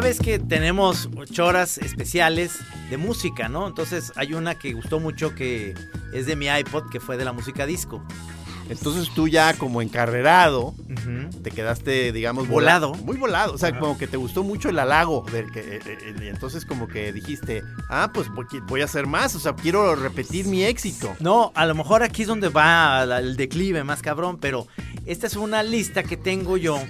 Ya ves que tenemos choras especiales de música, ¿no? Entonces hay una que gustó mucho que es de mi iPod, que fue de la música disco. Entonces tú ya como encarrerado te quedaste, digamos, vola- Volado. Muy volado. O sea, como que te gustó mucho el halago. del que, eh, eh, y entonces como que dijiste, ah, pues voy, a hacer más. O sea, quiero repetir mi éxito. No, a lo mejor aquí es donde va el declive más cabrón, pero esta es una lista que tengo yo.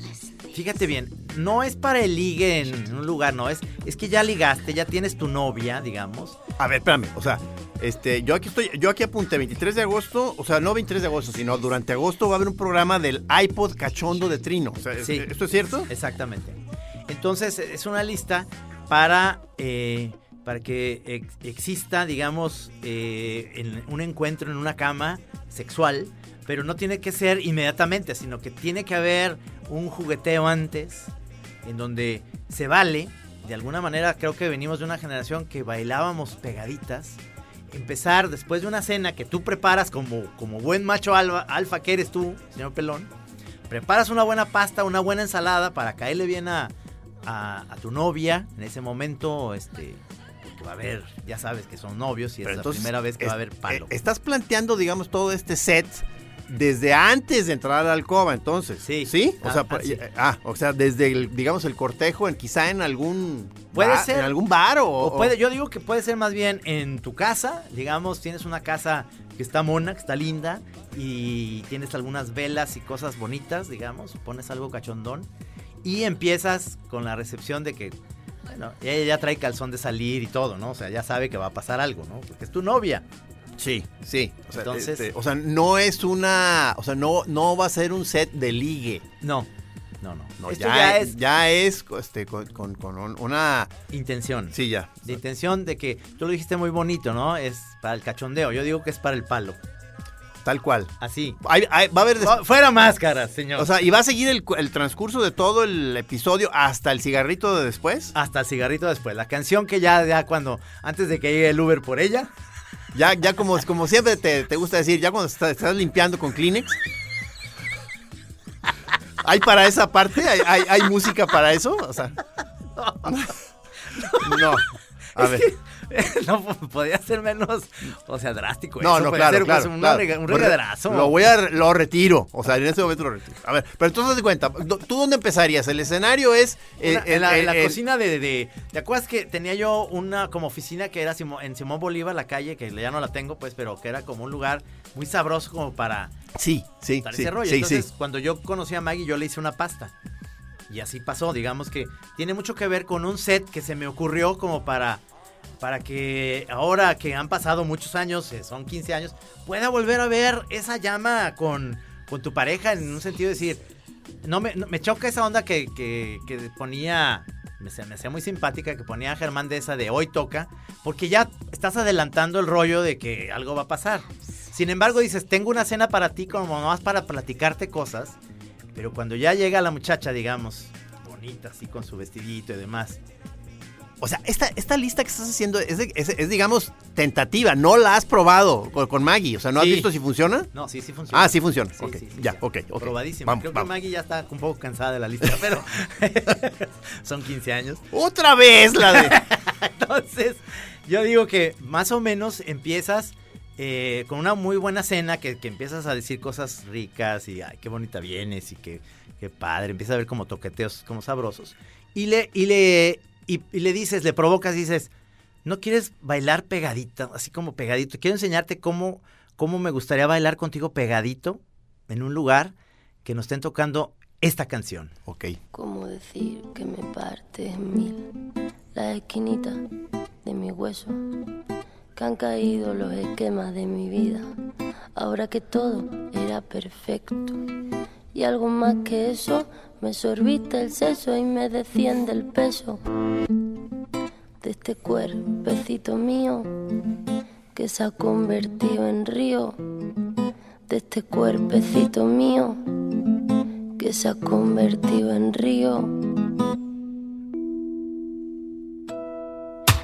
Fíjate bien, no es para el ligue en un lugar, no, es, es que ya ligaste, ya tienes tu novia, digamos. A ver, espérame. O sea, este, yo aquí estoy, yo aquí apunté 23 de agosto. O sea, no 23 de agosto, sino durante agosto va a haber un programa del iPod cachondo de Trino. O sea, ¿es- Sí. ¿esto es cierto? Exactamente. Entonces es una lista para, eh, para que ex- exista, digamos, eh, en un encuentro en una cama sexual, pero no tiene que ser inmediatamente, sino que tiene que haber un jugueteo antes, en donde se vale, de alguna manera creo que venimos de una generación que bailábamos pegaditas, empezar después de una cena que tú preparas como, como buen macho alfa, alfa que eres tú, señor Pelón, preparas una buena pasta, una buena ensalada para caerle bien a, a- a tu novia en ese momento, este, porque va a haber, ya sabes que son novios y es la primera vez que va a haber palo. eh, estás planteando, digamos, todo este set desde antes de entrar a la alcoba, entonces. Sí. ¿Sí? O Ah, sea, ah, sí. eh, ah, o sea, desde el, digamos, el cortejo, en, quizá en algún Puede bar- ser. en algún bar o, O puede, yo digo que puede ser más bien en tu casa, digamos, tienes una casa que está mona, que está linda, y tienes algunas velas y cosas bonitas, digamos, pones algo cachondón, y empiezas con la recepción de que, bueno, ella ya trae calzón de salir y todo, ¿no? O sea, ya sabe que va a pasar algo, ¿no? Porque es tu novia. Sí, sí. O sea, Entonces- este, o sea, no es una, o sea, no, no va a ser un set de ligue. No, no, no. No, Esto ya, ya es, ya es este, con, con- con un- una, intención. sí, ya. De intención de que, tú lo dijiste muy bonito, ¿no? Es para el cachondeo, yo digo que es para el palo. Tal cual. Así. Hay- hay- va a haber, des- Fuera máscaras, señor. o sea, y va a seguir el, el transcurso de todo el episodio hasta el cigarrito de después. Hasta el cigarrito después. La canción que ya, ya cuando, antes de que llegue el Uber por ella, Ya, ya como, como siempre te, te gusta decir, ya cuando estás, estás limpiando con Kleenex. ¿Hay para esa parte? ¿Hay, hay, hay música para eso? O sea. No. A ver. no podía ser menos, o sea, drástico. No, eso, no, podía claro, ser, pues, claro, un, claro. rega- un Lo voy a, lo retiro. O sea, en ese momento lo retiro. A ver, pero entonces de cuenta, ¿tú dónde empezarías? El escenario es... eh, Una- en la, el- en la el- cocina de, de- ¿Te acuerdas que tenía yo una como oficina que era en Simón Bolívar, la calle, que ya no la tengo, pues, pero que era como un lugar muy sabroso como para Sí, sí, para sí, ese rollo. sí, Entonces, sí. cuando yo conocí a Maggie, yo le hice una pasta. Y así pasó, digamos que tiene mucho que ver con un set que se me ocurrió como para, para que ahora que han pasado muchos años, eh, son 15 años, pueda volver a ver esa llama con, con tu pareja en un sentido de decir, no me, me choca esa onda que, que- que ponía, me, me hacía muy simpática, que ponía Germán de esa de hoy toca, porque ya estás adelantando el rollo de que algo va a pasar. Sin embargo, dices, tengo una cena para ti como más para platicarte cosas, pero cuando ya llega la muchacha, digamos, bonita, así con su vestidito y demás, O sea, esta, esta lista que estás haciendo es, de- es- es, digamos, tentativa. No la has probado con, con Maggie. O sea, ¿no Sí. has visto si funciona? no, sí, sí funciona. Ah, sí funciona. Sí, ya, sí. ok. Vamos, Creo vamos. que Maggie ya está un poco cansada de la lista, pero son 15 años. Otra vez la de... Entonces, yo digo que más o menos empiezas eh, con una muy buena cena, que, que empiezas a decir cosas ricas y ay, qué bonita vienes y qué, qué padre. Empieza a ver como toqueteos como sabrosos. y le, y le, y, y le dices, le provocas, dices, ¿no quieres bailar pegadito? Así como pegadito. Quiero enseñarte cómo, cómo me gustaría bailar contigo pegadito en un lugar que nos estén tocando esta canción. Ok. ¿Cómo decir que me parte en mil las esquinitas de mi hueso? Que han caído los esquemas de mi vida, ahora que todo era perfecto. Y algo más que eso, me sorbiste el seso y me desciende el peso de este cuerpecito mío que se ha convertido en río, de este cuerpecito mío que se ha convertido en río.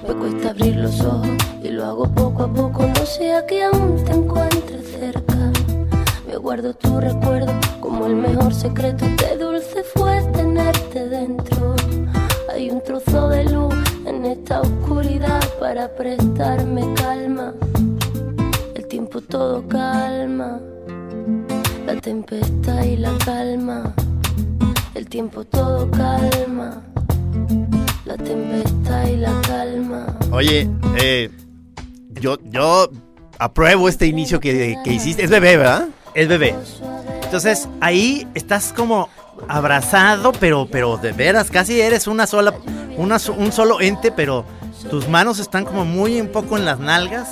Me cuesta abrir los ojos y lo hago poco a poco, no sea que aún te encuentres cerca. Guardo tu recuerdo como el mejor secreto, qué dulce fue tenerte dentro. Hay un trozo de luz en esta oscuridad para prestarme calma. El tiempo todo calma, la tempestad y la calma. El tiempo todo calma, la tempestad y la calma. Oye, eh, yo, yo apruebo este inicio que, que hiciste. Es bebé, ¿verdad? Es bebé. Entonces ahí estás como abrazado, pero, pero de veras, casi eres una sola, una, un solo ente, pero tus manos están como muy un poco en las nalgas,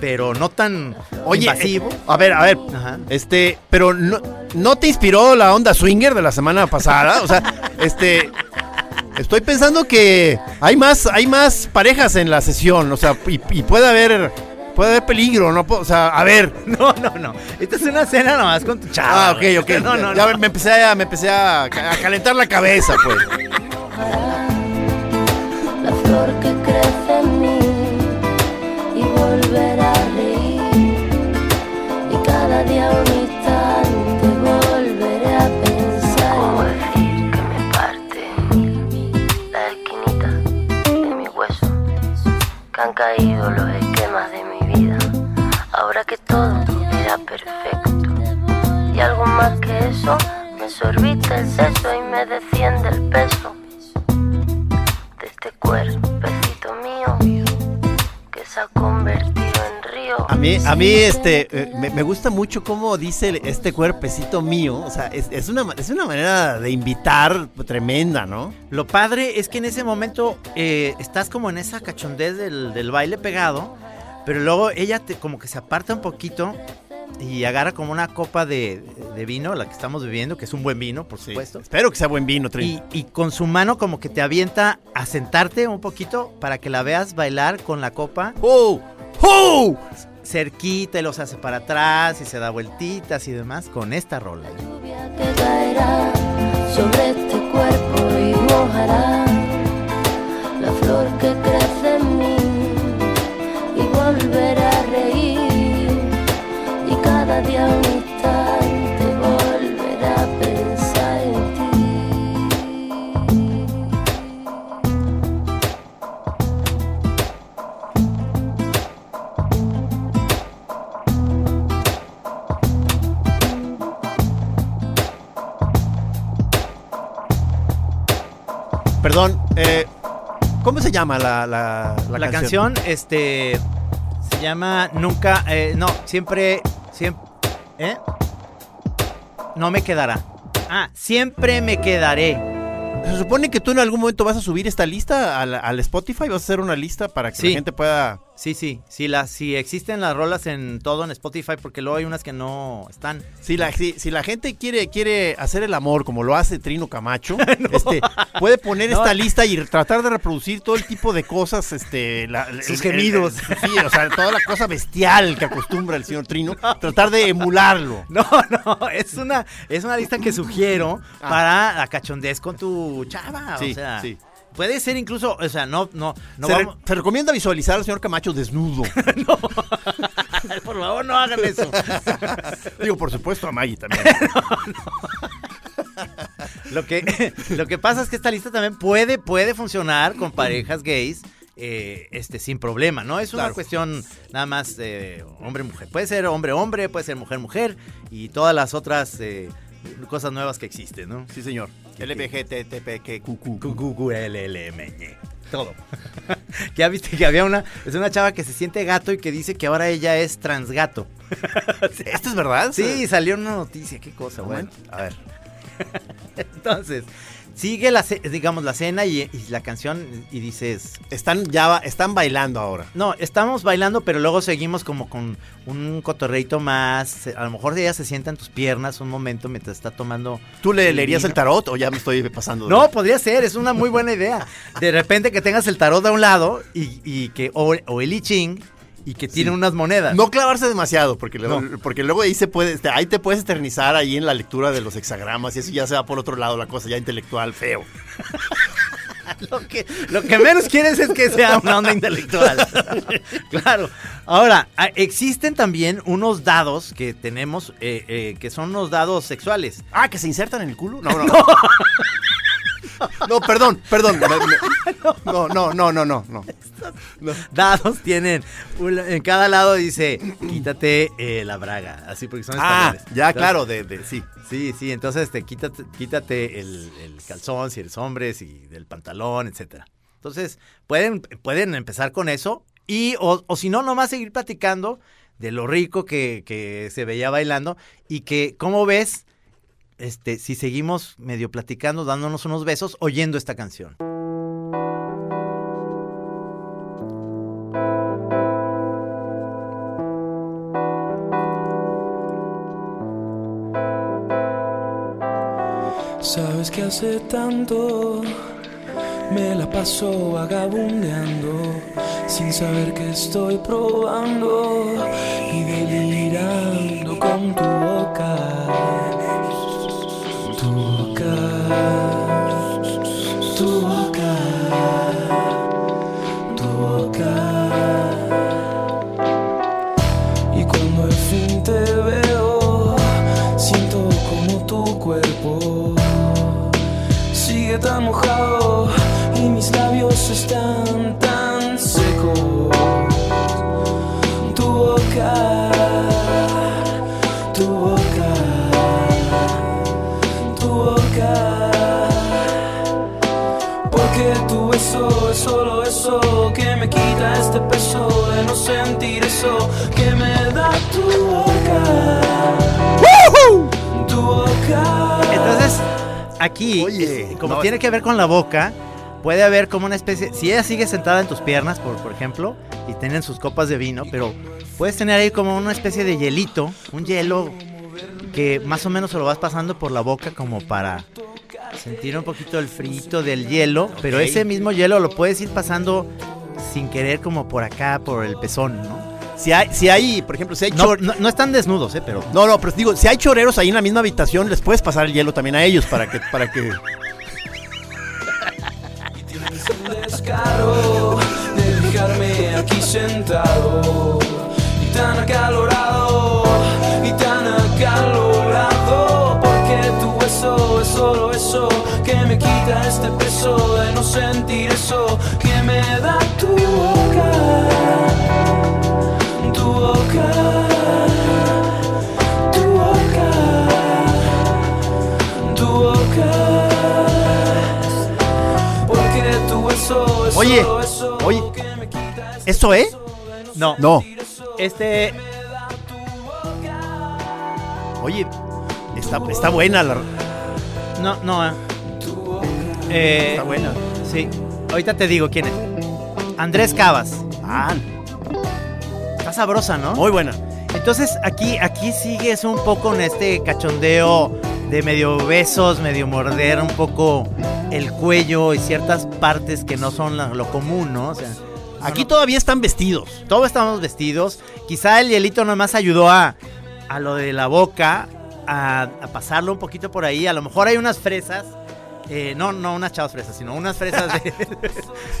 pero no tan Oye, invasivo. eh, a ver, a ver. Ajá. Este, pero no, ¿no te inspiró la onda swinger de la semana pasada? O sea, este. Estoy pensando que hay más, hay más parejas en la sesión, o sea, y, y puede haber, puede haber peligro, ¿no? O sea, a ver. No, no, no. Esta es una cena nomás con tu chava. Ah, ok, ok. No, no, ya no. me empecé a, me empecé a, a calentar la cabeza, pues. la flor que crece en mí y volver a reír. Y cada día un instante volveré a pensar. ¿Cómo decir que me parte la esquinita de mi hueso? Que han caído los me sorbiste el seso y me desciende el peso de este cuerpecito mío que se ha convertido en río. A mí, a mí este, eh, me, me gusta mucho cómo dice este cuerpecito mío. O sea, es, es una, es una manera de invitar tremenda, ¿no? Lo padre es que en ese momento eh, estás como en esa cachondez del, del baile pegado, pero luego ella te, como que se aparta un poquito y agarra como una copa de, de vino, la que estamos bebiendo, que es un buen vino, por supuesto. Espero que sea buen vino, Trin. Y, y con su mano como que te avienta a sentarte un poquito para que la veas bailar con la copa ¡Oh! ¡Oh! cerquita y los hace para atrás y se da vueltitas y demás con esta rola. lluvia que caerá sobre este cuerpo y mojará la flor que crece en mí y volverá Perdón, eh, ¿cómo se llama la, la, la La, canción, este, se llama Nunca, eh, no, siempre, siempre, ¿eh? No me quedará. Ah, siempre me quedaré. Se supone que tú en algún momento vas a subir esta lista al, al Spotify, vas a hacer una lista para que Sí. la gente pueda... Sí, sí, sí, las, sí existen las rolas en todo en Spotify porque luego hay unas que no están. Si la, si, si la gente quiere, quiere hacer el amor como lo hace Trino Camacho, este, puede poner No. esta lista y tratar de reproducir todo el tipo de cosas, este, la- el- Sus el- el- gemidos. sí, o sea, toda la cosa bestial que acostumbra el señor Trino, tratar de emularlo. No, no, es una, es una lista que sugiero Ah. para la cachondez con tu chava. Sí, o sea, sí. Puede ser incluso, o sea, no, no, no se, re- vamos- se recomienda visualizar al señor Camacho desnudo. por favor, no hagan eso. Digo, por supuesto, a Maggie también. Lo que, lo que pasa es que esta lista también puede, puede funcionar con parejas gays. eh, este sin problema, ¿no? Es una Claro. cuestión nada más hombre-mujer. Puede ser hombre-hombre, puede ser mujer-mujer y todas las otras eh, cosas nuevas que existen, ¿no? Sí, señor. LBGTTPQQ. QQLLM. Todo. ya viste que había una. Es una chava que se siente gato y que dice que ahora ella es transgato. ¿Esto es verdad? Sí, salió una noticia. Qué cosa, bueno. A ver. Entonces, sigue la, digamos, la cena y, y la canción y dices. Están ya están bailando ahora. No, estamos bailando, pero luego seguimos como con un cotorreito más. A lo mejor ella se sienta en tus piernas un momento mientras está tomando. ¿Tú le leerías el tarot o ya me estoy pasando? de- No, podría ser, es una muy buena idea. De repente que tengas el tarot a un lado y, y que. O, o el I Ching y que tiene unas monedas. No clavarse demasiado, porque, luego- porque luego ahí se puede, este, ahí te puedes eternizar ahí en la lectura de los hexagramas y eso ya se va por otro lado la cosa ya intelectual feo. Lo que, lo que menos quieres es que sea una onda intelectual. claro. Ahora, existen también unos dados que tenemos, eh, eh, que son unos dados sexuales. Ah, que se insertan en el culo. No, no. No, perdón, perdón. Me- No, no, no, no, no, no. Dados tienen, en cada lado dice, quítate eh, la braga, así porque son Ah, españoles. ya, Entonces, claro, de, de- sí. Sí, sí, entonces te quítate, quítate el, el calzón si eres hombre, si del pantalón, etcétera. Entonces, pueden, pueden empezar con eso y, o, o si no, nomás seguir platicando de lo rico que, que se veía bailando y que, ¿cómo ves? Este, si seguimos medio platicando, dándonos unos besos, oyendo esta canción. Sabes que hace tanto me la paso vagabundeando sin saber que estoy probando y delirando Tu beso es solo eso que me quita este peso de no sentir eso que me da tu boca. Tu boca. Entonces, aquí, Oye, como no, tiene que ver con la boca, puede haber como una especie. Si ella sigue sentada en tus piernas, por, por ejemplo, y tienen sus copas de vino, pero puedes tener ahí como una especie de hielito, un hielo que más o menos se lo vas pasando por la boca como para sentir un poquito el frito del hielo, pero ese mismo hielo lo puedes ir pasando sin querer como por acá, por el pezón, ¿no? Si hay, si hay, por ejemplo, si hay No, chor- no- no están desnudos, ¿eh? Pero No, no, pero digo, si hay choreros ahí en la misma habitación, les puedes pasar el hielo también a ellos para que, para que. un descaro de dejarme aquí sentado y tan acalorado peso de no sentir eso que me da tu boca tu boca tu boca tu boca porque tu beso es Oye, oye. que me quita ¿Eso, eh? no. No. Este Oye, está, está buena la. No, no. Eh. Está buena. Sí. Ahorita te digo quién es. Andrés Cavas. Ah, Está sabrosa, ¿no? muy buena. Entonces aquí, aquí sigues un poco en este cachondeo de medio besos, medio morder un poco el cuello y ciertas partes que no son lo común, ¿no? O sea, Aquí todavía están vestidos. todos estamos vestidos. Quizá el hielito nomás ayudó a, a lo de la boca, a, a pasarlo un poquito por ahí. A lo mejor hay unas fresas. Eh, no, no unas chavas fresas, sino unas fresas de,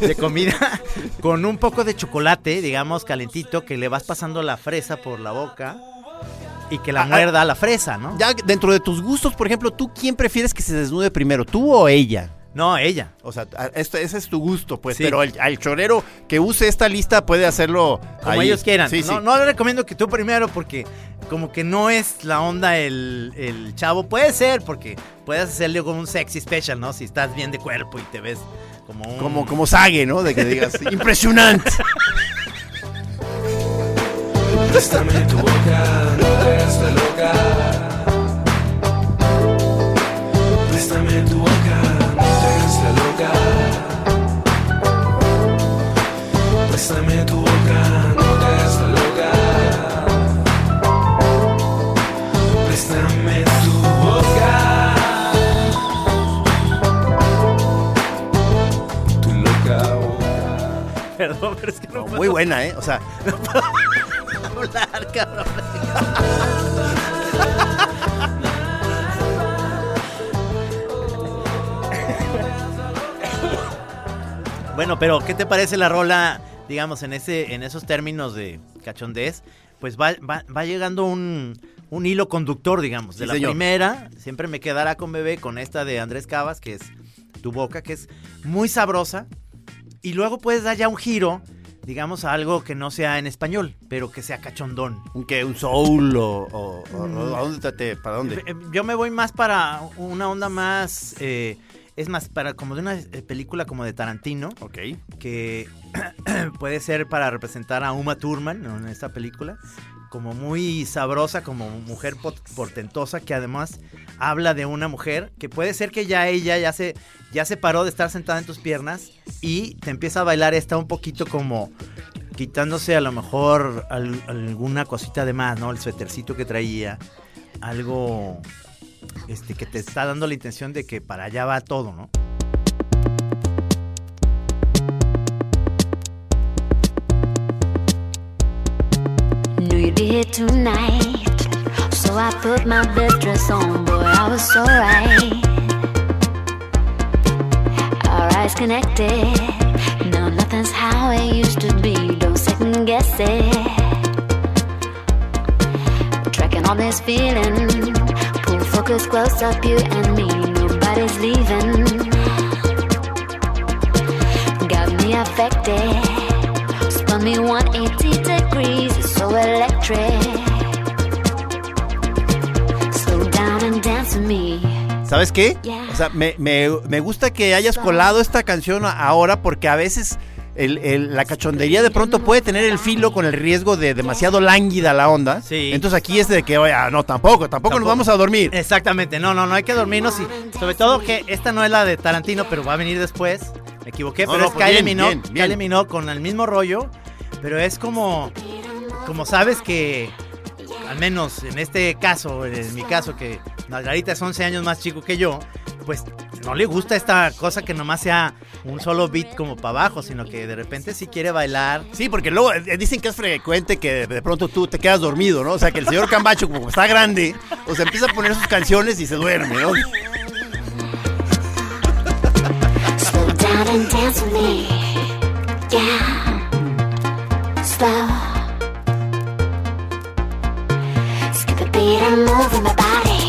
de comida con un poco de chocolate, digamos, calentito, que le vas pasando la fresa por la boca y que la Ah, ah. muerda la fresa, ¿no? Ya dentro de tus gustos, por ejemplo, ¿tú quién prefieres que se desnude primero, tú o ella? No, ella. O sea, a- esto- ese es tu gusto, pues. Sí. Pero el, al chorero que use esta lista puede hacerlo Como ahí. ellos quieran. Sí, no, sí. no le recomiendo que tú primero porque como que no es la onda el, el chavo. Puede ser porque puedes hacerle como un sexy special, ¿no? Si estás bien de cuerpo y te ves como un... Como, como sague, ¿no? De que digas, impresionante. Préstame tu boca, no te hagas la loca. Préstame tu boca, no loca. Préstame tu boca, no te hagas la loca. Préstame tu boca. Tu loca boca. Perdón, pero es que no, No, puedo muy buena, ¿eh? O sea, hablar, cabrón. Bueno, pero ¿qué te parece la rola, digamos, en ese, en esos términos de cachondez? Pues va, va, va llegando un, un hilo conductor, digamos. De Sí, la señor. primera, siempre me quedará con bebé, con esta de Andrés Cavas, que es Tu Boca, que es muy sabrosa. Y luego puedes dar ya un giro, digamos, a algo que no sea en español, pero que sea cachondón. un, ¿qué? ¿Un soul o, o- o- Mm. ¿a dónde te- ¿Para dónde? Yo me voy más para una onda más... eh, es más, para como de una eh, película como de Tarantino, Ok. que puede ser para representar a Uma Thurman ¿no? en esta película, como muy sabrosa, como mujer portentosa, que además habla de una mujer que puede ser que ya ella ya se, ya se paró de estar sentada en tus piernas y te empieza a bailar esta un poquito como quitándose a lo mejor al- alguna cosita de más, ¿no? El suétercito que traía, algo este, que te está dando la intención de que para allá va todo, ¿no? Knew you'd be here tonight. So I put my best dress on, boy, I was so right. Our eyes connected. Now nothing's how it used to be. Don't second guess it. Tracking on this feeling. Close up, you and me. Nobody's leaving. Got me affected. Spun me 180 degrees, it's so electric. Slow down and dance with me. ¿Sabes qué? O sea, me, me- me gusta que hayas colado esta canción ahora porque a veces el- el- la cachondería de pronto puede tener el filo con el riesgo de demasiado lánguida la onda. Sí. Entonces aquí es de que, oye, ah, no, tampoco, tampoco, nos vamos a dormir. Exactamente, no, no, no hay que dormirnos y sobre todo que esta no es la de Tarantino, pero va a venir después. Me equivoqué, No, pero no, es pues Kylie Minogue. Kylie Minogue con el mismo rollo, pero es como, como sabes que, al menos en este caso, en mi caso, que Margarita es 11 años más chico que yo, pues no le gusta esta cosa que nomás sea un solo beat como para abajo, sino que de repente sí quiere bailar. Sí, porque luego eh, dicen que es frecuente que de pronto tú te quedas dormido, ¿no? O sea, que el señor Cambacho, como está grande, o sea, empieza a poner sus canciones y se duerme, ¿no? Slow down and dance with me. Yeah. Slow. Skip a beat and move in my body.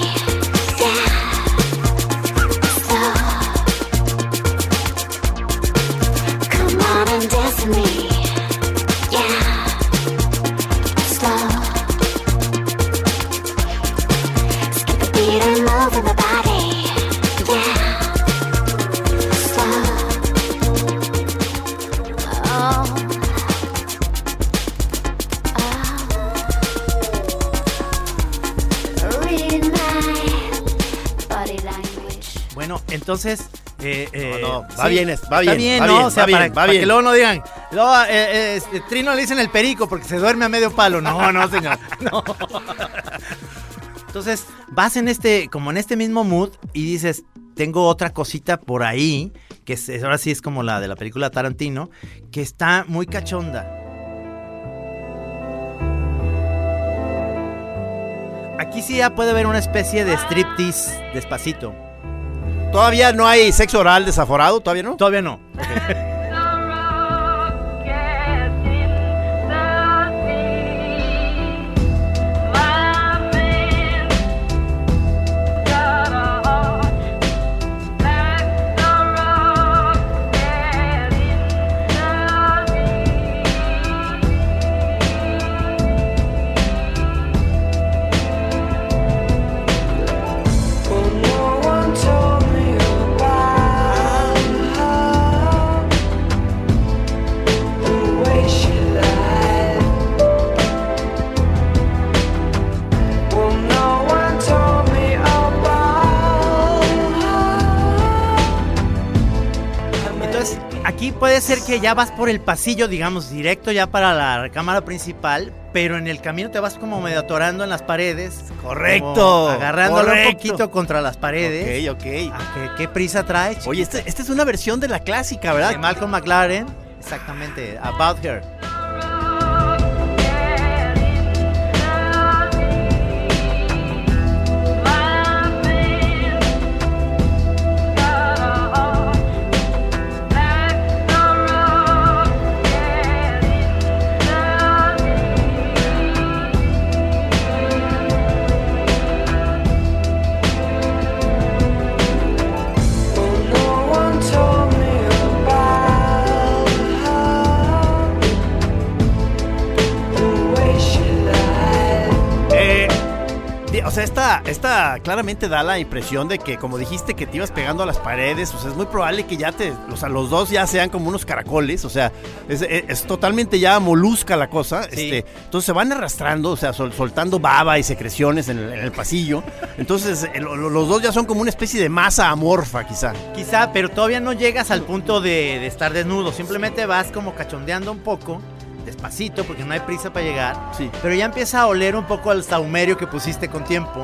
Entonces... eh, eh, No, no, va bien, va Está bien, va ¿no? bien, o sea, va bien, para, va para bien. que luego no digan, luego, eh, este, Trino le dicen el perico porque se duerme a medio palo. No, no, señor. No. Entonces, vas en este, como en este mismo mood y dices, tengo otra cosita por ahí, que es, ahora sí es como la de la película Tarantino, que está muy cachonda. Aquí sí ya puede haber una especie de striptease despacito. Todavía no hay sexo oral desaforado, todavía no. Todavía no. Ya vas por el pasillo, digamos, directo ya para la cámara principal, pero en el camino te vas como medio atorando en las paredes. Correcto, agarrándolo un poquito contra las paredes. Ok, ok. Ah, ¿qué, qué prisa trae? Oye, este- esta es una versión de la clásica, de ¿verdad? Malcolm McLaren. Exactamente, About Her. Esta, esta claramente da la impresión de que, como dijiste, que te ibas pegando a las paredes. O sea, es muy probable que ya te. O sea, los dos ya sean como unos caracoles. O sea, es, es- es totalmente ya molusca la cosa. Sí. Este, entonces se van arrastrando, o sea, sol- soltando baba y secreciones en el, en el pasillo. Entonces, eh, lo- lo- los dos ya son como una especie de masa amorfa, quizá. Quizá, pero todavía no llegas al punto de, de estar desnudo. Simplemente vas como cachondeando un poco, despacito, porque no hay prisa para llegar. Sí. Pero ya empieza a oler un poco al saumerio que pusiste con tiempo.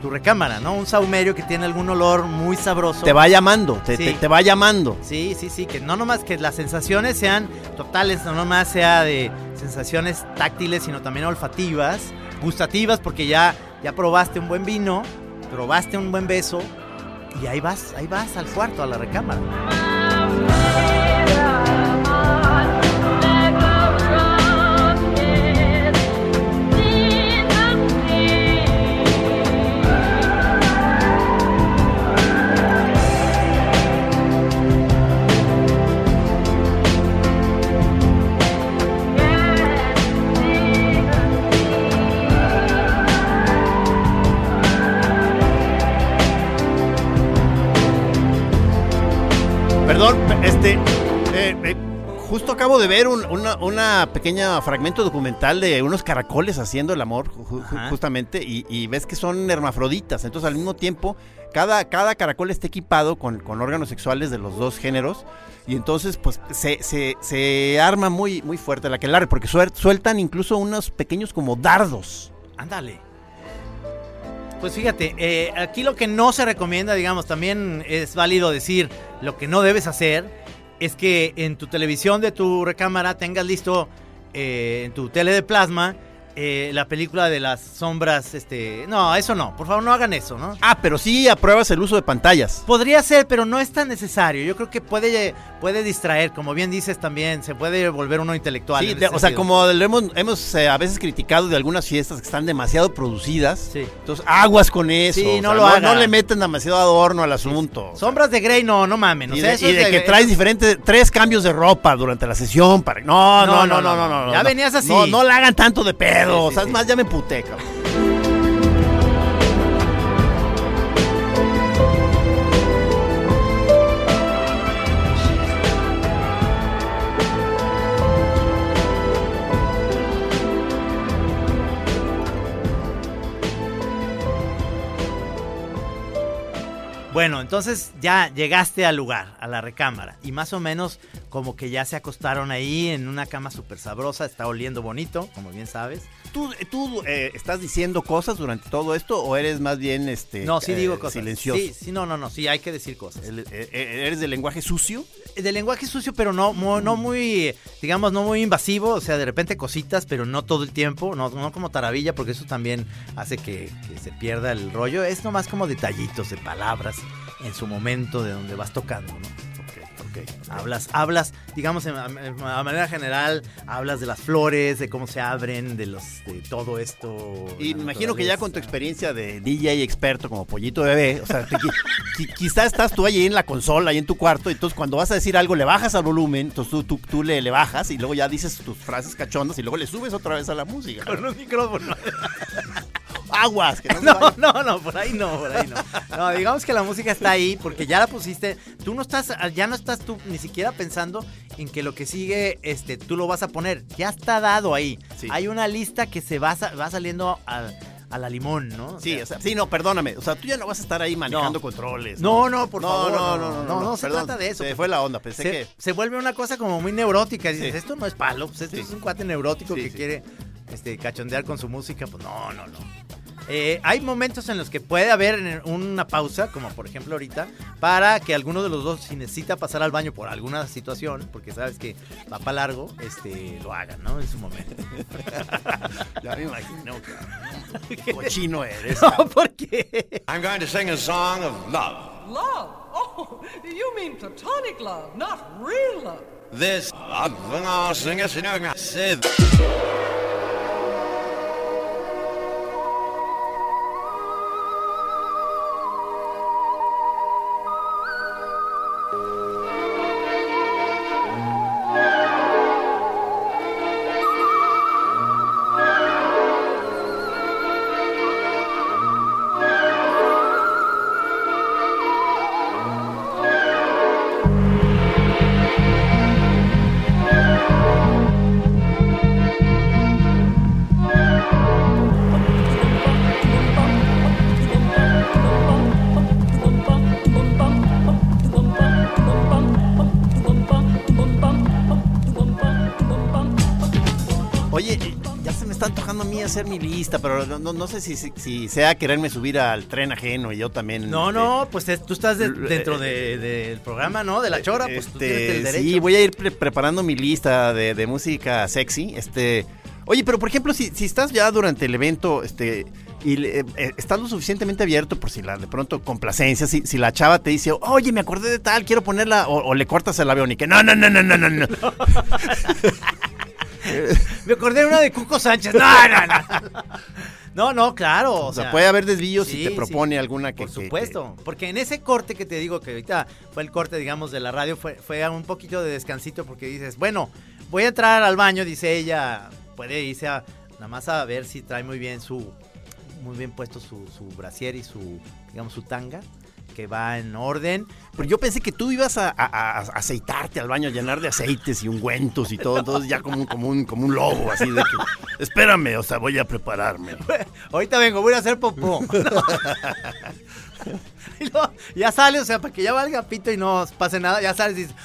Tu recámara, ¿no? Un saumerio que tiene algún olor muy sabroso. Te va llamando, te, Sí. te- te va llamando. Sí, sí, sí, que no nomás que las sensaciones sean totales, no nomás sea de sensaciones táctiles, sino también olfativas, gustativas, porque ya, ya probaste un buen vino, probaste un buen beso, y ahí vas, ahí vas al cuarto, a la recámara. Este. eh, eh, justo acabo de ver un una, una pequeña fragmento documental de unos caracoles haciendo el amor, ju- ju- Ajá. justamente, y, y ves que son hermafroditas. Entonces, al mismo tiempo, cada, cada caracol está equipado con, con órganos sexuales de los dos géneros. Y entonces, pues, se, se, se arma muy, muy fuerte la aquelarre, porque suel- sueltan incluso unos pequeños como dardos. Ándale. Pues fíjate, eh, aquí lo que no se recomienda, digamos, también es válido decir lo que no debes hacer, es que en tu televisión de tu recámara tengas listo eh, en tu tele de plasma eh, la película de las sombras, este... No, eso no, por favor no hagan eso, ¿no? Ah, pero sí apruebas el uso de pantallas. Podría ser, pero no es tan necesario. Yo creo que puede, puede distraer, como bien dices también, se puede volver uno intelectual. Sí, de- o sea, como lo hemos, hemos eh, a veces criticado de algunas fiestas que están demasiado producidas. Sí. Entonces, aguas con eso. Sí, o sea, no lo hagan. No le metan demasiado adorno al asunto. Sombras de Grey, no, no mamen. Y de, eso y es de de- que traes diferentes, tres cambios de ropa durante la sesión. Para... No, no, no, no, no, no, no, Ya no. venías así. No, no la hagan tanto de pedo. Sí, o sea, es más, ya me emputé, cabrón. Bueno, entonces ya llegaste al lugar, a la recámara, y más o menos como que ya se acostaron ahí en una cama súper sabrosa, está oliendo bonito, como bien sabes. ¿Tú, tú eh, estás diciendo cosas durante todo esto o eres más bien este, No, sí eh, digo cosas. silencioso? Sí, sí, no, no, no, sí, hay que decir cosas. Eh, eh, ¿Eres de lenguaje sucio? De lenguaje sucio, pero no, no muy, digamos, no muy invasivo, o sea, de repente cositas, pero no todo el tiempo, no, no como taravilla, porque eso también hace que, que se pierda el rollo. Es nomás como detallitos de palabras en su momento de donde vas tocando, ¿no? Hablas, hablas, digamos, a manera general, hablas de las flores, de cómo se abren, de los, de todo esto. Y me imagino que ya con tu experiencia de DJ experto como pollito bebé, o sea, te qui- qui- quizá estás tú ahí en la consola, ahí en tu cuarto, entonces cuando vas a decir algo le bajas al volumen, entonces tú, tú, tú le, le bajas y luego ya dices tus frases cachondas y luego le subes otra vez a la música. Con un micrófono. Aguas, que no No, no, no, por ahí no, por ahí no. No, digamos que la música está ahí porque ya la pusiste. Tú no estás, ya no estás tú ni siquiera pensando en que lo que sigue, este, tú lo vas a poner. Ya está dado ahí. Sí. Hay una lista que se va, va saliendo a, a la limón, ¿no? O Sí, sea, o sea, sí, no, perdóname. O sea, tú ya no vas a estar ahí manejando controles. No, no, por no, favor, No, no, no, no, no, no se perdón, trata de eso. Se fue la onda, pensé se, que. se vuelve una cosa como muy neurótica. Dices, Sí. esto no es palo, pues esto Sí. es un cuate neurótico Sí, que quiere este, cachondear con su música. Pues no, no, no. Eh, hay momentos en los que puede haber una pausa, como por ejemplo ahorita, para que alguno de los dos, si necesita pasar al baño por alguna situación, porque sabes que va para largo, este, lo haga, ¿no? En su momento. Ya me imagino, cabrón. Qué cochino eres. no, porque I'm going to sing a song of love. Love? Oh, you mean platonic love, not real love. This I'm gonna sing a song pero no, no, no sé si, si, si sea quererme subir al tren ajeno y yo también. No, este, no, pues es- tú estás de- dentro eh, de- del programa, ¿no? De la chora, pues tú Este, tienes el derecho. Sí, voy a ir pre- preparando mi lista de, música sexy. Este, oye, pero por ejemplo, si, si estás ya durante el evento, este, y le- eh, estás lo suficientemente abierto por si la de pronto complacencia, si, si la chava te dice, oye, me acordé de tal, quiero ponerla, o, o le cortas el avión y que no, no, no, no, no, no, no. Me acordé de una de Cuco Sánchez. No, no, no. No, no, claro. O sea, puede haber desvíos si te sí, propone alguna que. Por que- supuesto, porque en ese corte que te digo que ahorita fue el corte, digamos, de la radio, fue, fue un poquito de descansito porque dices, bueno, voy a entrar al baño, dice ella, puede irse a, nada más a ver si trae muy bien su, muy bien puesto su, su brasier y su, digamos, su tanga, que va en orden. Pero yo pensé que tú ibas a, a- a aceitarte al baño, a llenar de aceites y ungüentos y todo, entonces ya como un, como un, como un lobo, así de que, espérame, o sea, voy a prepararme. Ahorita vengo, voy a hacer popó. Luego, ya sale, o sea, para que ya valga pito y no pase nada, ya sales y dices.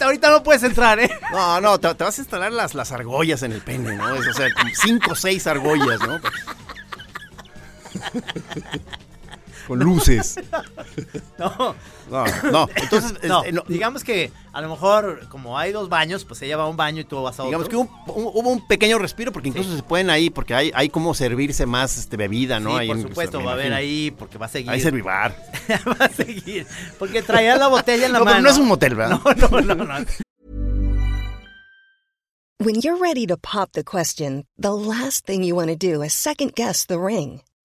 Ahorita no puedes entrar, ¿eh? No, no, te, te vas a instalar las, las argollas en el pene, ¿no? Es, o sea, como cinco o seis argollas, ¿no? Con luces. No, No, no, entonces, no, este, no, digamos que a lo mejor, como hay dos baños, pues ella va a un baño y tú vas a otro. digamos que hubo, un- hubo un pequeño respiro, porque incluso se pueden ahí, porque hay, hay como servirse más este, bebida, ¿no? Sí, Ahí por supuesto, va a haber ahí, porque va a seguir. Hay servibar. va a seguir. Porque traía la botella en la No, pero mano. no es un motel, ¿verdad? No, no, no, no. When you're ready to pop the question, the last thing you want to do is second guess the ring.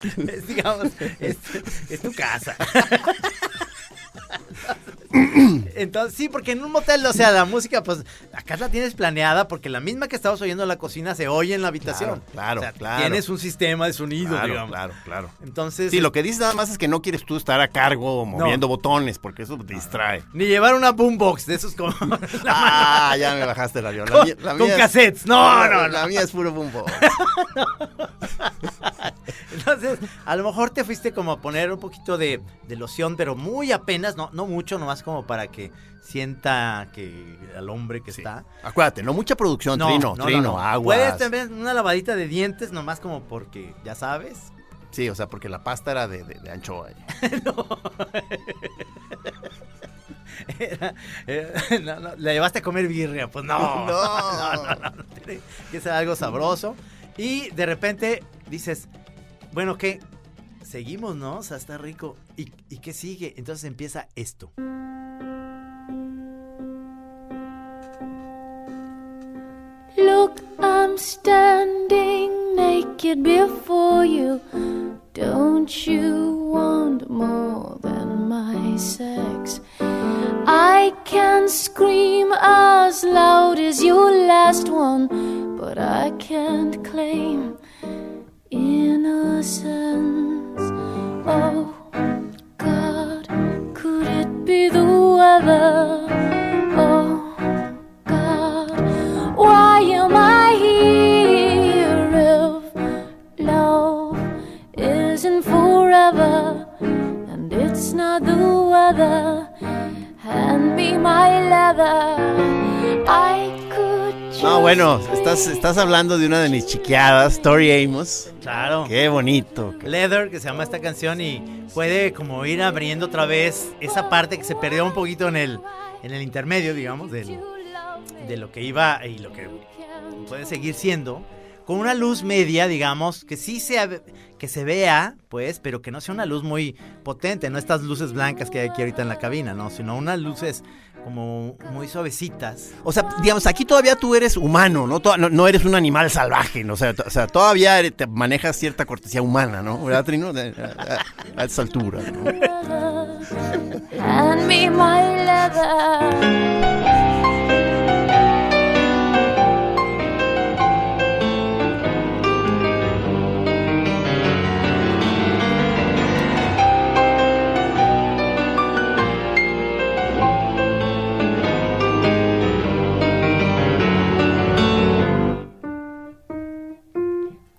Es, digamos, es, es tu casa. Entonces, sí, porque en un motel, o sea, la música, pues, acá la tienes planeada porque la misma que estabas oyendo en la cocina se oye en la habitación. Claro, O sea, claro. Tienes un sistema de sonido, Claro, digamos. claro, claro. Entonces, Sí, lo que dices nada más es que no quieres tú estar a cargo moviendo botones, porque eso te distrae. ni llevar una boombox de esos como... Ah, ya me bajaste el avión. La con, mía- la con mía es- cassettes. No, no, no. La mía es puro bumbo. Entonces, a lo mejor te fuiste como a poner un poquito de, de loción, pero muy apenas, no, no mucho, nomás como para que sienta que al hombre que está. Acuérdate, no mucha producción, No, trino, no, no, trino, no. agua. Puedes tener una lavadita de dientes, nomás como porque, ya sabes. Sí, o sea, porque la pasta era de, de, de anchoa. Era- era- no, no, le llevaste a comer birria, pues no. No. no, no, no, no, tiene que ser algo sabroso. Y de repente dices, bueno, ¿qué? Seguimos, ¿no? O sea, está rico. ¿Y, y qué sigue? Entonces empieza esto. Look, I'm standing naked before you. Don't you want more than my sex. I can scream as loud as your last one, but I can't claim innocence. Oh estás, estás hablando de una de mis chiqueadas, Tori Amos. Claro. Qué bonito. Leather, que se llama esta canción, y puede como ir abriendo otra vez esa parte que se perdió un poquito en el, en el intermedio, digamos, del- de lo que iba y lo que puede seguir siendo, con una luz media, digamos, que sí se, que se vea, pues, pero que no sea una luz muy potente, no estas luces blancas que hay aquí ahorita en la cabina, ¿no? Sino unas luces como muy suavecitas. O sea, digamos, aquí todavía tú eres humano, ¿no? No, no eres un animal salvaje, ¿no? O sea, o sea, todavía te manejas cierta cortesía humana, ¿no? ¿Verdad, Trino? A- a esa altura, ¿no?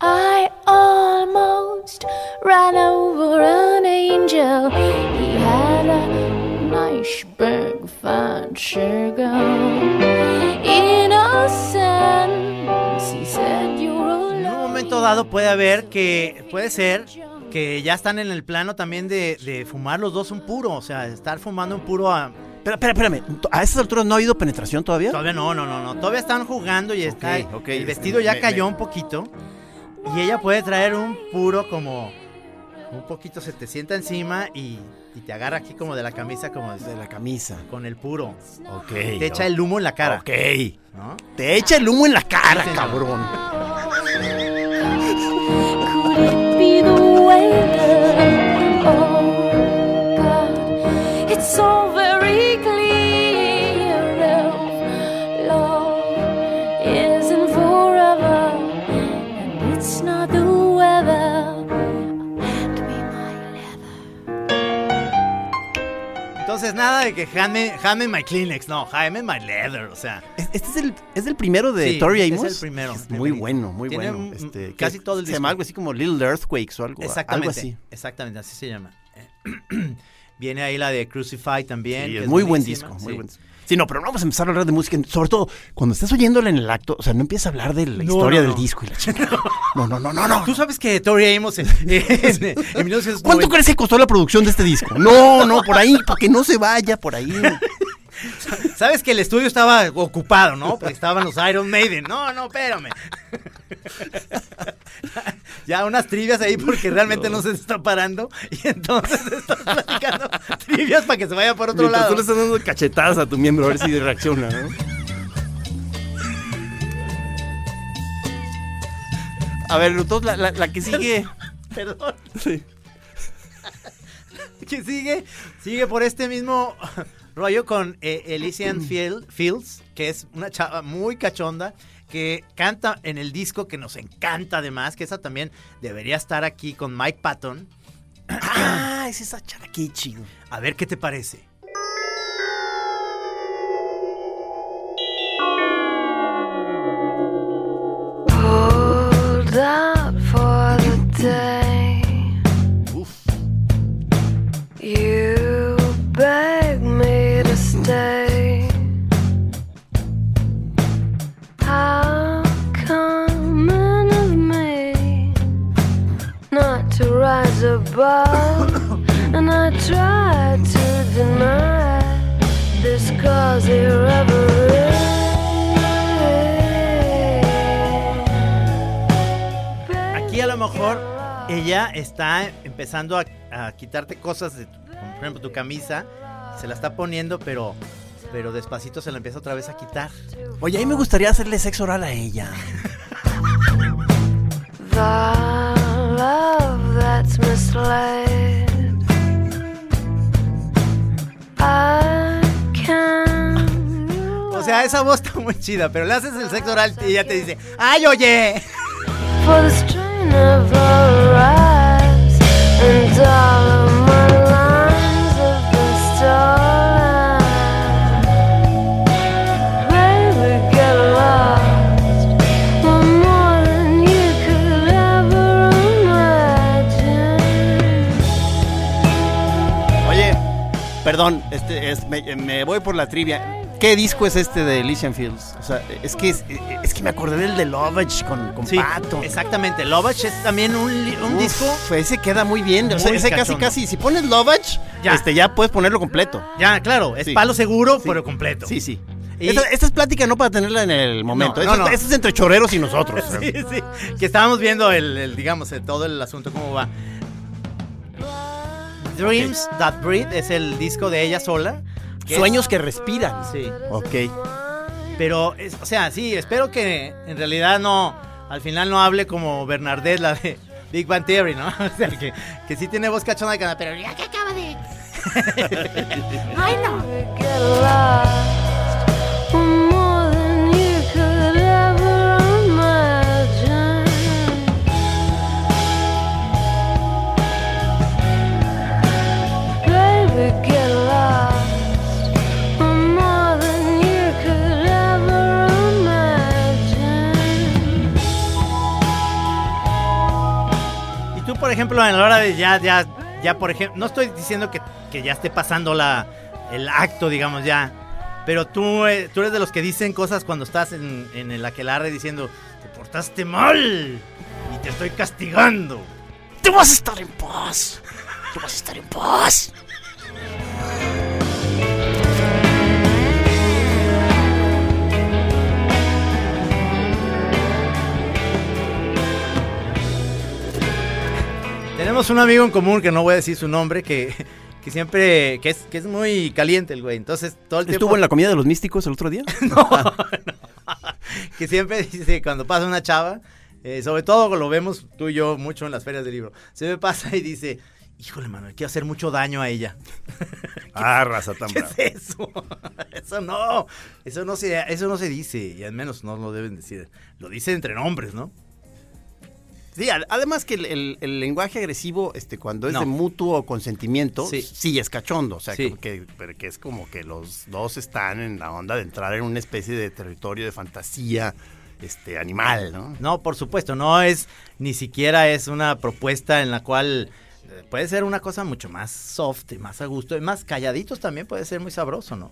I almost ran over an angel. He had a nice big fat sugar. Innocence, he said you're En un momento dado puede haber que, puede ser que ya están en el plano también de, de fumar los dos un puro, o sea, estar fumando un puro a... Pero, espera, espérame, ¿a esas alturas no ha habido penetración todavía? Todavía no, no, no, no, todavía están jugando y está, ok, el vestido ya me- cayó me- un poquito y ella puede traer un puro como un poquito se te sienta encima y, y te agarra aquí como de la camisa como De la camisa. con el puro. Ok. Te echa el humo en la cara. Ok. ¿no? Te echa el humo en la cara, Sí, cabrón. It's so Nada de que Jaime, Jaime my Kleenex, no, Jaime my leather, o sea. Es- Este es el, es el primero de Sí, Tori es Amos. el primero. Es muy bueno, muy Tiene bueno. un- Este, casi todo el Se llama disco. algo así como Little Earthquakes o algo, Exactamente. algo así. Exactamente, así se llama. Viene ahí la de Crucify también. Sí, que es muy buen disco, muy buen disco. Sí, no, pero no vamos a empezar a hablar de música, sobre todo cuando estés oyéndola en el acto, o sea, no empiezas a hablar de la No, historia no, del no. disco y la chingada. No, no, no, no, no. Tú sabes que Tori Amos en, en, en 1990 ¿Cuánto crees que costó la producción de este disco? No, no, por ahí, para que no se vaya por ahí. Sabes que el estudio estaba ocupado, ¿no? Porque estaban los Iron Maiden. No, no, espérame. ya unas trivias ahí porque realmente no, se está parando. Y entonces estás platicando trivias para que se vaya por otro Mientras lado. tú le estás dando cachetadas a tu miembro a ver si reacciona, ¿no? A ver, entonces la, la- la que sigue. Perdón. Sí. que sigue, sigue por este mismo rollo con eh, Elysian Fiel- Fields, que es una chava muy cachonda, que canta en el disco que nos encanta además, que esa también debería estar aquí con Mike Patton. Ah, es esa chava, qué chido. A ver qué te parece. Hold out for the day. Rise above, and I try to deny this cause irreverent. Aquí a lo mejor ella está empezando a, a quitarte cosas, de, tu- como por ejemplo tu camisa, se la está poniendo, pero, pero despacito se la empieza otra vez a quitar. Oye, a mí me gustaría hacerle sexo oral a ella love that's misled. I can't. O sea, esa voz está muy chida, pero le haces el sexo oral y ya te dice, ¡ay, oye! For the strain of our eyes and all of perdón, este, es- me, me voy por la trivia. ¿Qué disco es este de Elysian Fields? O sea, es que, es, es que me acordé del de Lovage con, con Sí, Pato. exactamente. Lovage es también un, un Uf, disco. Ese queda muy bien. o sea, Muy ese casi, cachondo. casi. Si pones Lovage, Ya. este, ya puedes ponerlo completo. Ya, claro, es Sí. palo seguro, Sí. pero completo. Sí, sí. Y- Esta, esta es plática no para tenerla en el momento. No, no, Esto- no. es entre choreros y nosotros. Sí, sí. Que estábamos viendo el, el, digamos, el- todo el asunto, cómo va. Dreams That Breathe es el disco de ella sola. que es- Sueños que respiran. Sí. Ok. Pero, es- o sea, sí, espero que en realidad no, al final no hable como Bernadette, la de Big Bang Theory, ¿no? O sea, que, que sí tiene voz cachona de cantar, pero ya que acaba de... Ay, no. Por ejemplo, en la hora de ya, ya, ya, por ejemplo, no estoy diciendo que, que ya esté pasando la, el acto, digamos, ya. Pero tú, eh, tú eres de los que dicen cosas cuando estás en, en el aquelarre diciendo, te portaste mal y te estoy castigando. Tú vas a estar en paz. Tú vas a estar en paz. Tenemos un amigo en común que no voy a decir su nombre, que, que siempre, que es, que es muy caliente el güey. Entonces, todo el tiempo... ¿Estuvo en la comida de los místicos el otro día? que siempre dice cuando pasa una chava, eh, sobre todo lo vemos tú y yo mucho en las ferias del libro, se me pasa y dice, híjole, Manuel, quiero hacer mucho daño a ella. Ah, raza tan ¿Qué brava. es eso? Eso no, eso no se, eso no se dice, y al menos no lo deben decir. Lo dicen entre nombres, ¿no? Sí, ad- además que el, el- el lenguaje agresivo, este, cuando es No. de mutuo consentimiento, Sí. sí, es cachondo. O sea, Sí. que, que- que es como que los dos están en la onda de entrar en una especie de territorio de fantasía este, animal, ¿no? No, por supuesto, no es, ni siquiera es una propuesta en la cual eh, puede ser una cosa mucho más soft y más a gusto, y más calladitos también puede ser muy sabroso, ¿no?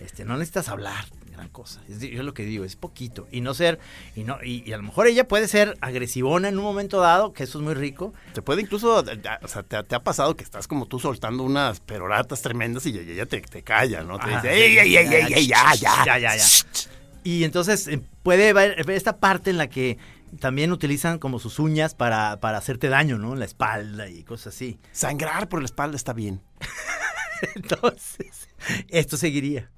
Este, no necesitas hablar gran cosa. Es, yo lo que digo, es poquito. Y no ser, y no, y, y a lo mejor ella puede ser agresivona en un momento dado, que eso es muy rico. Te puede incluso, eh, o sea, te, te ha pasado que estás como tú soltando unas peroratas tremendas y ella te, te calla, ¿no? Te Ajá, dice, ¡ey, ey, ey, ey, ey, ya, ya! Ya, ya, ya. Y entonces eh, puede ver esta parte en la que también utilizan como sus uñas para, para hacerte daño, ¿no? En la espalda y cosas así. Sangrar por la espalda está bien. Entonces, esto seguiría.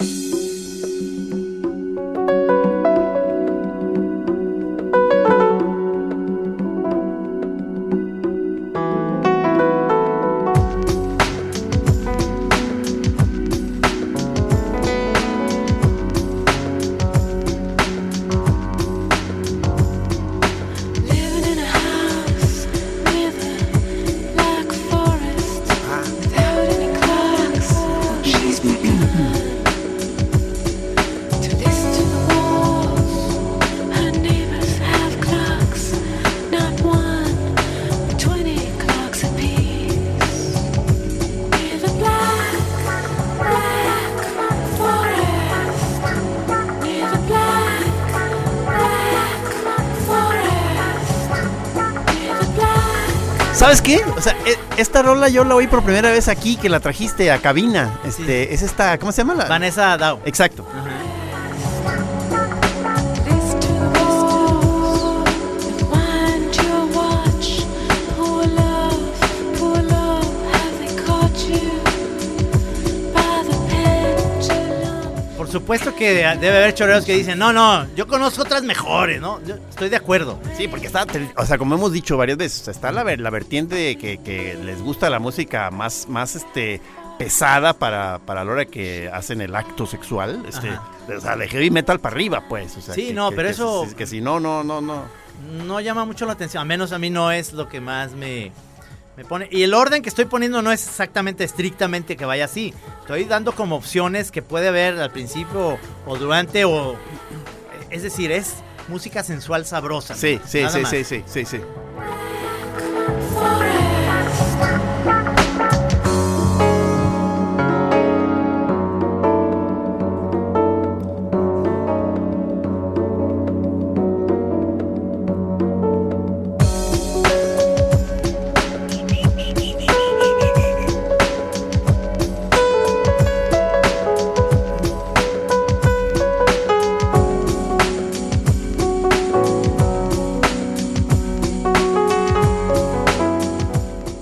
¿Sabes qué? O sea, e- esta rola yo la oí por primera vez aquí, que la trajiste a cabina. Este, es esta, ¿cómo se llama? La? Vanessa Dow. Exacto. Supuesto que debe haber choreros que dicen, no, no, yo conozco otras mejores, ¿no? Yo estoy de acuerdo. Sí, porque está, o sea, como hemos dicho varias veces, está la, ver- la vertiente de que, que les gusta la música más, más este, pesada para, para la hora que hacen el acto sexual. Este, Ajá. o sea, de heavy metal para arriba, pues. O sea, Sí, que- no, que- pero que- eso- Que, si no, no, no, no. no llama mucho la atención, al menos a mí no es lo que más me, me pone. Y el orden que estoy poniendo no es exactamente estrictamente que vaya así. Estoy dando como opciones que puede haber al principio o durante o... Es decir, es música sensual sabrosa. Sí, sí, sí, sí, sí, sí.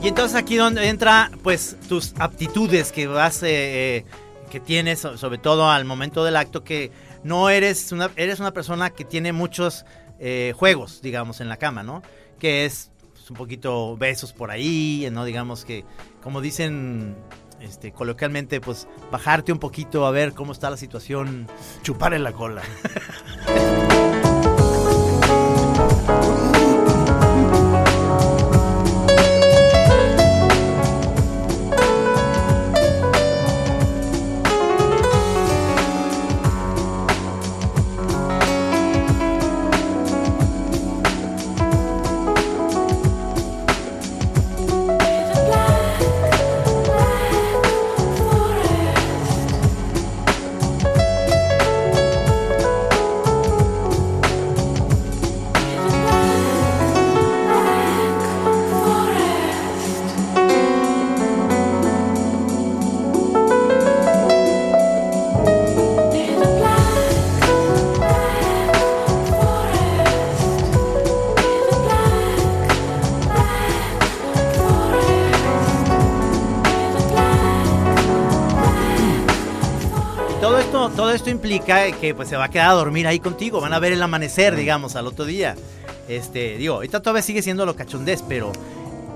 Y entonces aquí donde entra pues tus aptitudes que vas eh, eh, que tienes so- sobre todo al momento del acto que no eres una eres una persona que tiene muchos eh, juegos digamos en la cama no que es pues, un poquito besos por ahí no digamos que como dicen este coloquialmente pues bajarte un poquito a ver cómo está la situación. Chupar en la cola. implica que pues se va a quedar a dormir ahí contigo, van a ver el amanecer, digamos, al otro día. Este, digo, ahorita todavía sigue siendo lo cachondez, pero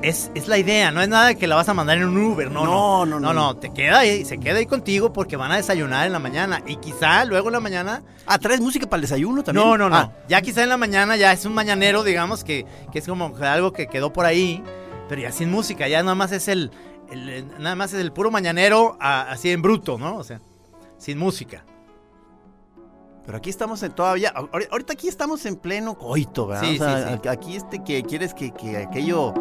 es, es la idea, no es nada que la vas a mandar en un Uber, no, No, no, no, no, no. te queda ahí, se queda ahí contigo porque van a desayunar en la mañana y quizá luego en la mañana Ah, ¿traes música para el desayuno también? no, no, no. Ah, Ya quizá en la mañana ya es un mañanero, digamos, que, que es como algo que quedó por ahí, pero ya sin música, ya nada más es el, el- nada más es el puro mañanero a- así en bruto, ¿no? O sea, sin música. Pero aquí estamos en todavía, ahorita aquí estamos en pleno coito, ¿verdad? Sí, sí, sí. Aquí este que quieres que, que aquello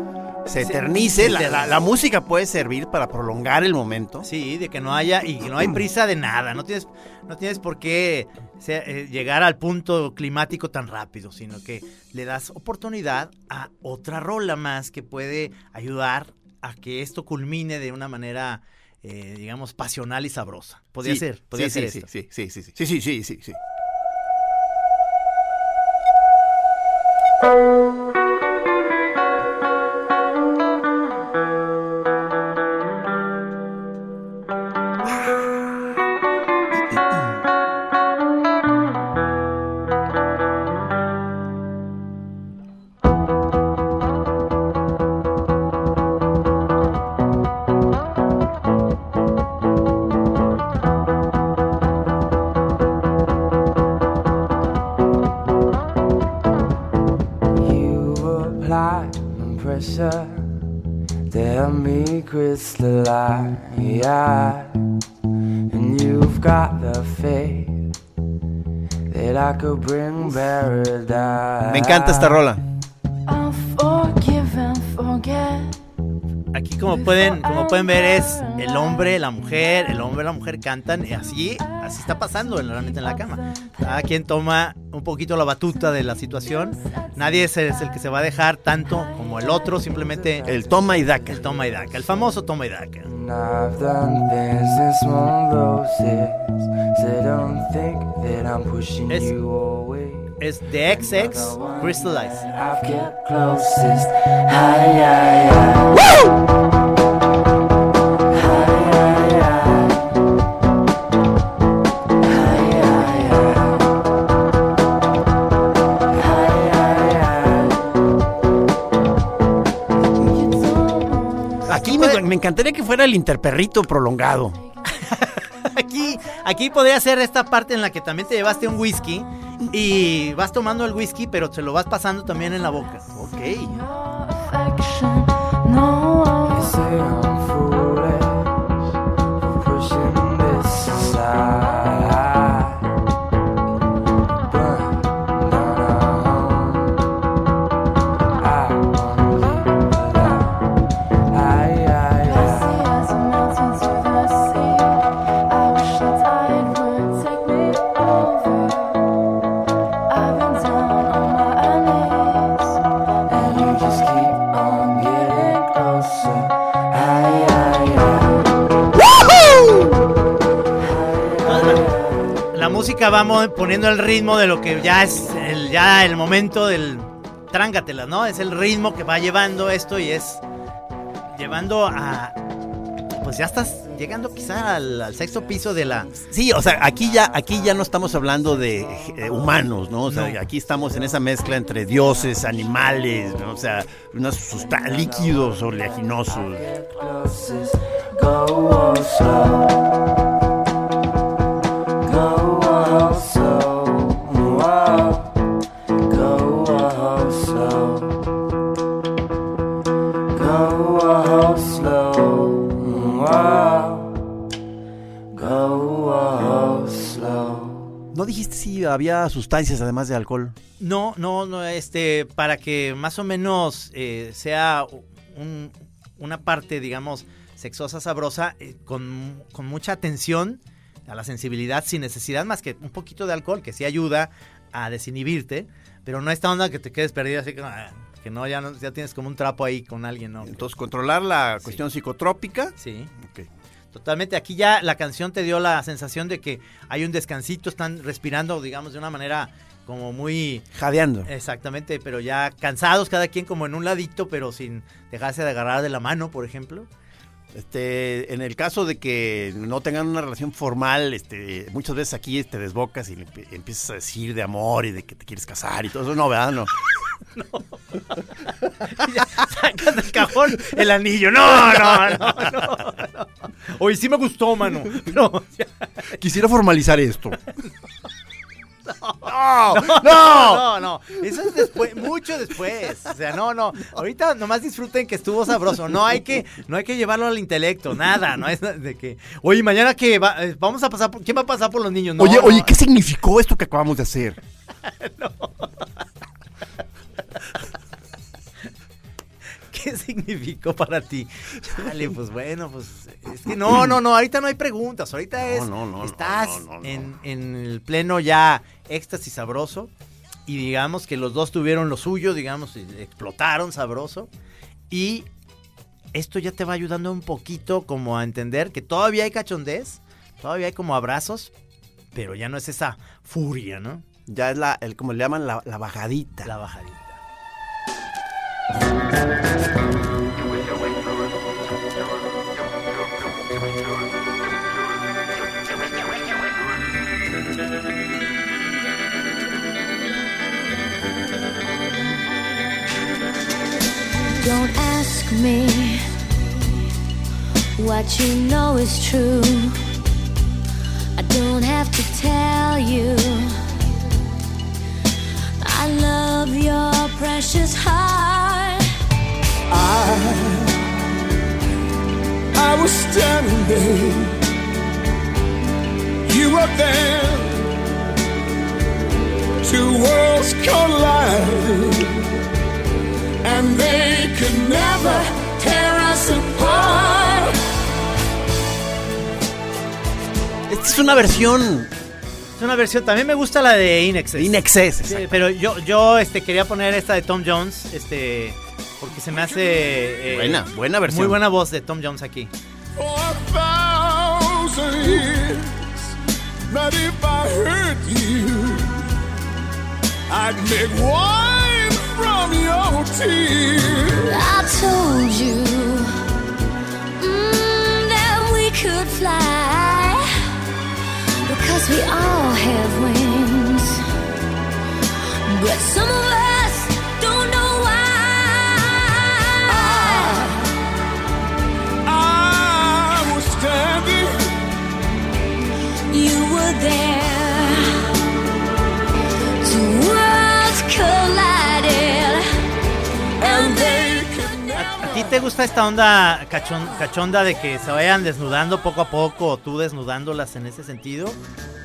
se eternice, la, la, la, música puede servir para prolongar el momento. Sí, de que no haya, y que no hay prisa de nada, no tienes, no tienes por qué sea, eh, llegar al punto climático tan rápido, sino que le das oportunidad a otra rola más que puede ayudar a que esto culmine de una manera... Eh, digamos, pasional y sabrosa. Podría ser, podría ser. Sí, sí, sí, sí, sí, sí, sí, sí, sí. Crystallize. And you've got the faith that I could bring paradise. Me encanta esta rola. Aquí como pueden, como pueden ver es el hombre, la mujer, el hombre, la mujer cantan y así, así está pasando en- realmente en la cama. Cada quien toma un poquito la batuta de la situación. Nadie es el, es el que se va a dejar tanto como el otro, simplemente... El toma y daca. El toma y daca, el famoso toma y daca. Es, es The XX Crystallize. ¡Woo! Encantaría que fuera el interperrito prolongado. Aquí, Aquí podría ser esta parte en la que también te llevaste un whisky y vas tomando el whisky, pero se lo vas pasando también en la boca. Ok. La música va mo- poniendo el ritmo de lo que ya es el, ya el momento del trángatelas, ¿no? Es el ritmo que va llevando esto y es llevando a pues ya estás llegando quizá al, al sexto piso de la Sí, o sea, aquí ya, aquí ya no estamos hablando de eh, humanos, ¿no? O sea, No. aquí estamos en esa mezcla entre dioses, animales, ¿no? O sea, unos líquidos oleaginosos. Había sustancias además de alcohol? No, no, no, este, para que más o menos eh, sea un- una parte, digamos, sexosa, sabrosa, eh, con, con mucha atención a la sensibilidad, sin necesidad más que un poquito de alcohol, que sí ayuda a desinhibirte, pero no esta onda que te quedes perdido así que, ah, que no, ya no, ya tienes como un trapo ahí con alguien, ¿no? Entonces, controlar la cuestión psicotrópica. Sí. Ok. Totalmente, aquí ya la canción te dio la sensación de que hay un descansito, están respirando, digamos, de una manera como muy... Jadeando. Exactamente, pero ya cansados, cada quien como en un ladito, pero sin dejarse de agarrar de la mano, por ejemplo. Este, en el caso de que no tengan una relación formal, este, muchas veces aquí te desbocas y le empie- empiezas a decir de amor y de que te quieres casar y todo eso. No, ¿verdad? No. Sacas del cajón el anillo. No, no, no, no. no. Oye, sí me gustó, mano. Pero, Quisiera formalizar esto. no, no, no, no. Eso es después, mucho después. O sea, no, no. Ahorita nomás disfruten que estuvo sabroso. No hay que, no hay que llevarlo al intelecto, nada. No es de que, oye, mañana que va- eh, vamos a pasar, por, ¿quién va a pasar por los niños? No, oye, no. oye, ¿qué significó esto que acabamos de hacer? ¿Qué significó para ti? Chale, pues bueno, pues es que no, no, no, ahorita no hay preguntas, ahorita es, no, estás. En, en el pleno ya éxtasis sabroso y digamos que los dos tuvieron lo suyo, digamos, y explotaron sabroso y esto ya te va ayudando un poquito como a entender que todavía hay cachondez, todavía hay como abrazos, pero ya no es esa furia, ¿no? Ya es la, el, como le llaman, la, la bajadita. La bajadita. Me what you know is true. I don't have to tell you. I love your precious heart. I I was standing there. You were there. Two worlds collided. And they could never tear us apart. Esta es una versión Es una versión, también me gusta la de Inexcess. Inexcess. Sí, pero yo, yo este, quería poner esta de Tom Jones, este, porque se me hace... eh, Buena, buena versión. Muy buena voz de Tom Jones aquí. If I hurt you, I'd make wine from your tears. I told you mm, that we could fly because we all have wings. But some of us te gusta esta onda cachon- cachonda de que se vayan desnudando poco a poco o tú desnudándolas en ese sentido?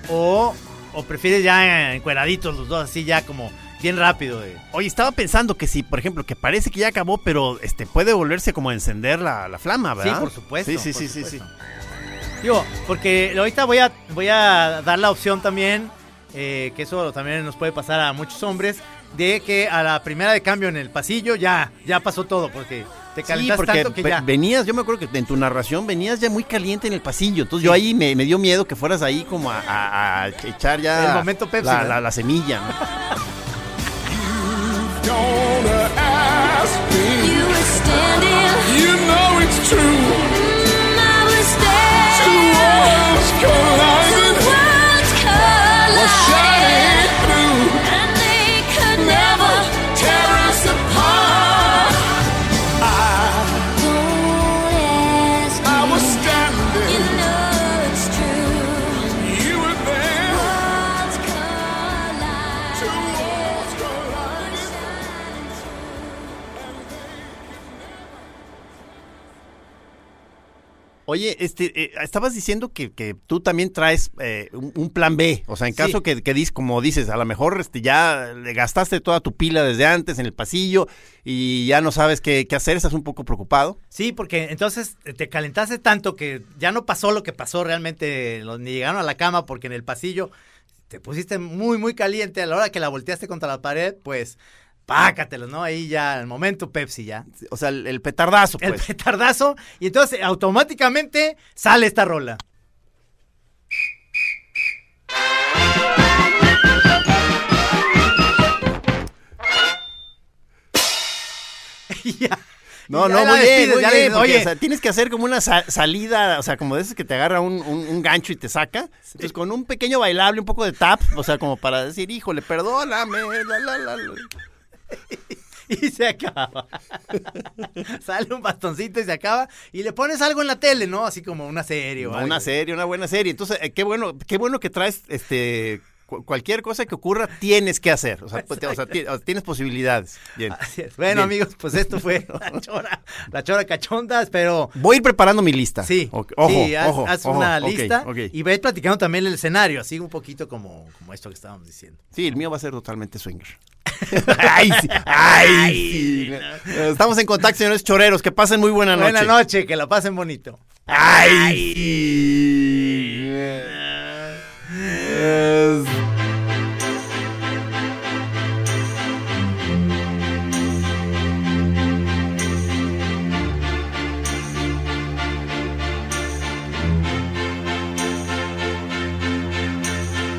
¿O, o prefieres ya encueraditos los dos, así ya como bien rápido? de- Oye, estaba pensando que si, por ejemplo, que parece que ya acabó, pero este puede volverse como a encender la, la flama, ¿verdad? Sí, por supuesto. Sí, sí, sí, sí. Digo, porque ahorita voy a, voy a dar la opción también, eh, que eso también nos puede pasar a muchos hombres, de que a la primera de cambio en el pasillo ya, ya pasó todo, porque te Sí, calentas porque tanto que ve- ya. venías, yo me acuerdo que en tu narración venías ya muy caliente en el pasillo. Entonces yo ahí me, me dio miedo que fueras ahí como a, a- a echar ya El momento Pepsi, la, ¿verdad? la- la semilla. ¿no? Oye, este, eh, estabas diciendo que, que tú también traes eh, un, un plan B. O sea, en Sí. caso que, que dis- como dices, a lo mejor este, ya le gastaste toda tu pila desde antes en el pasillo y ya no sabes qué, qué hacer, estás un poco preocupado. Sí, porque entonces te calentaste tanto que ya no pasó lo que pasó realmente, los- ni llegaron a la cama porque en el pasillo te pusiste muy, muy caliente. A la hora que la volteaste contra la pared, pues pácatelos, ¿no? Ahí ya, el momento Pepsi ya. O sea, el, el petardazo, El pues. petardazo. Y entonces automáticamente sale esta rola. Ya. No, no, muy bien, muy ya bien, porque, Oye, o sea, tienes que hacer como una sa- salida, o sea, como de esas que te agarra un, un- un gancho y te saca. Entonces, con un pequeño bailable, un poco de tap, o sea, como para decir, híjole, perdóname, la, la, la, la". y se acaba. Sale un bastoncito y se acaba. Y le pones algo en la tele, ¿no? Así como una serie o No, algo. Una serie, una buena serie. Entonces, eh, qué bueno, qué bueno que traes, este, cualquier cosa que ocurra tienes que hacer. O sea, pues, o sea, tienes posibilidades. Bien. Bueno, Bien. amigos, pues esto fue la chora, la chora cachonda. Espero. Voy a ir preparando mi lista. Sí, Ojo, sí, haz, ojo, haz ojo, una lista ok. y ve platicando también el escenario, así un poquito como, como esto que estábamos diciendo. Sí, el mío va a ser totalmente swinger. ay, sí, ay, sí. Estamos en contacto, señores choreros. Que pasen muy buena noche. Buena noche, que la pasen bonito. Ay, sí.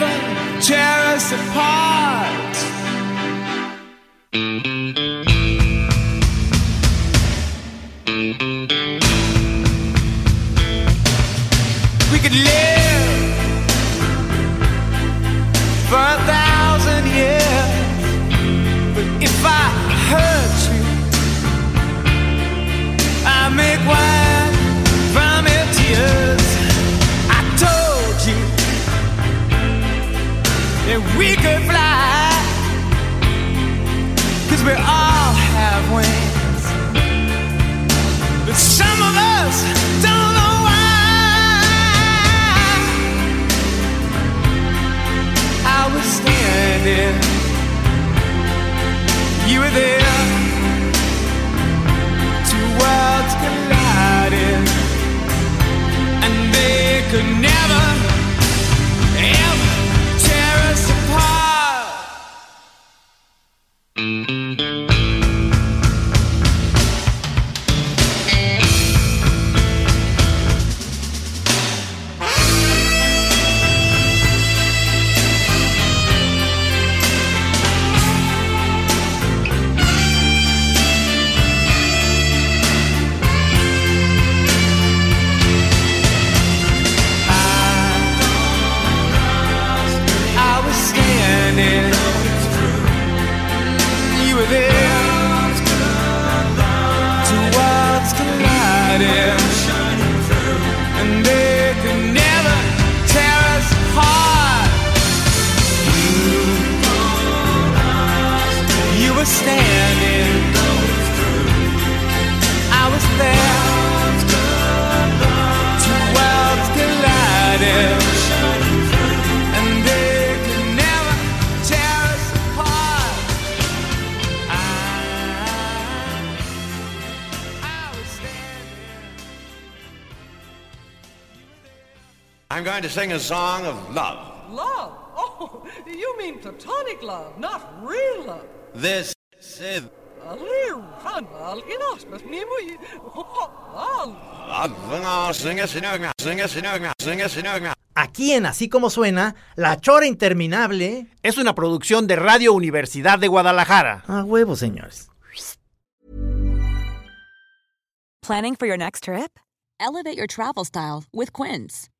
never tear us apart. Could never, Going to sing a song of love. Love? Oh, you mean platonic love, not real love. This is. Aquí en Así Como Suena, La Chora Interminable. Es una producción de Radio Universidad de Guadalajara. A huevo, señores. Planning for your next trip? Elevate your travel style with Quince.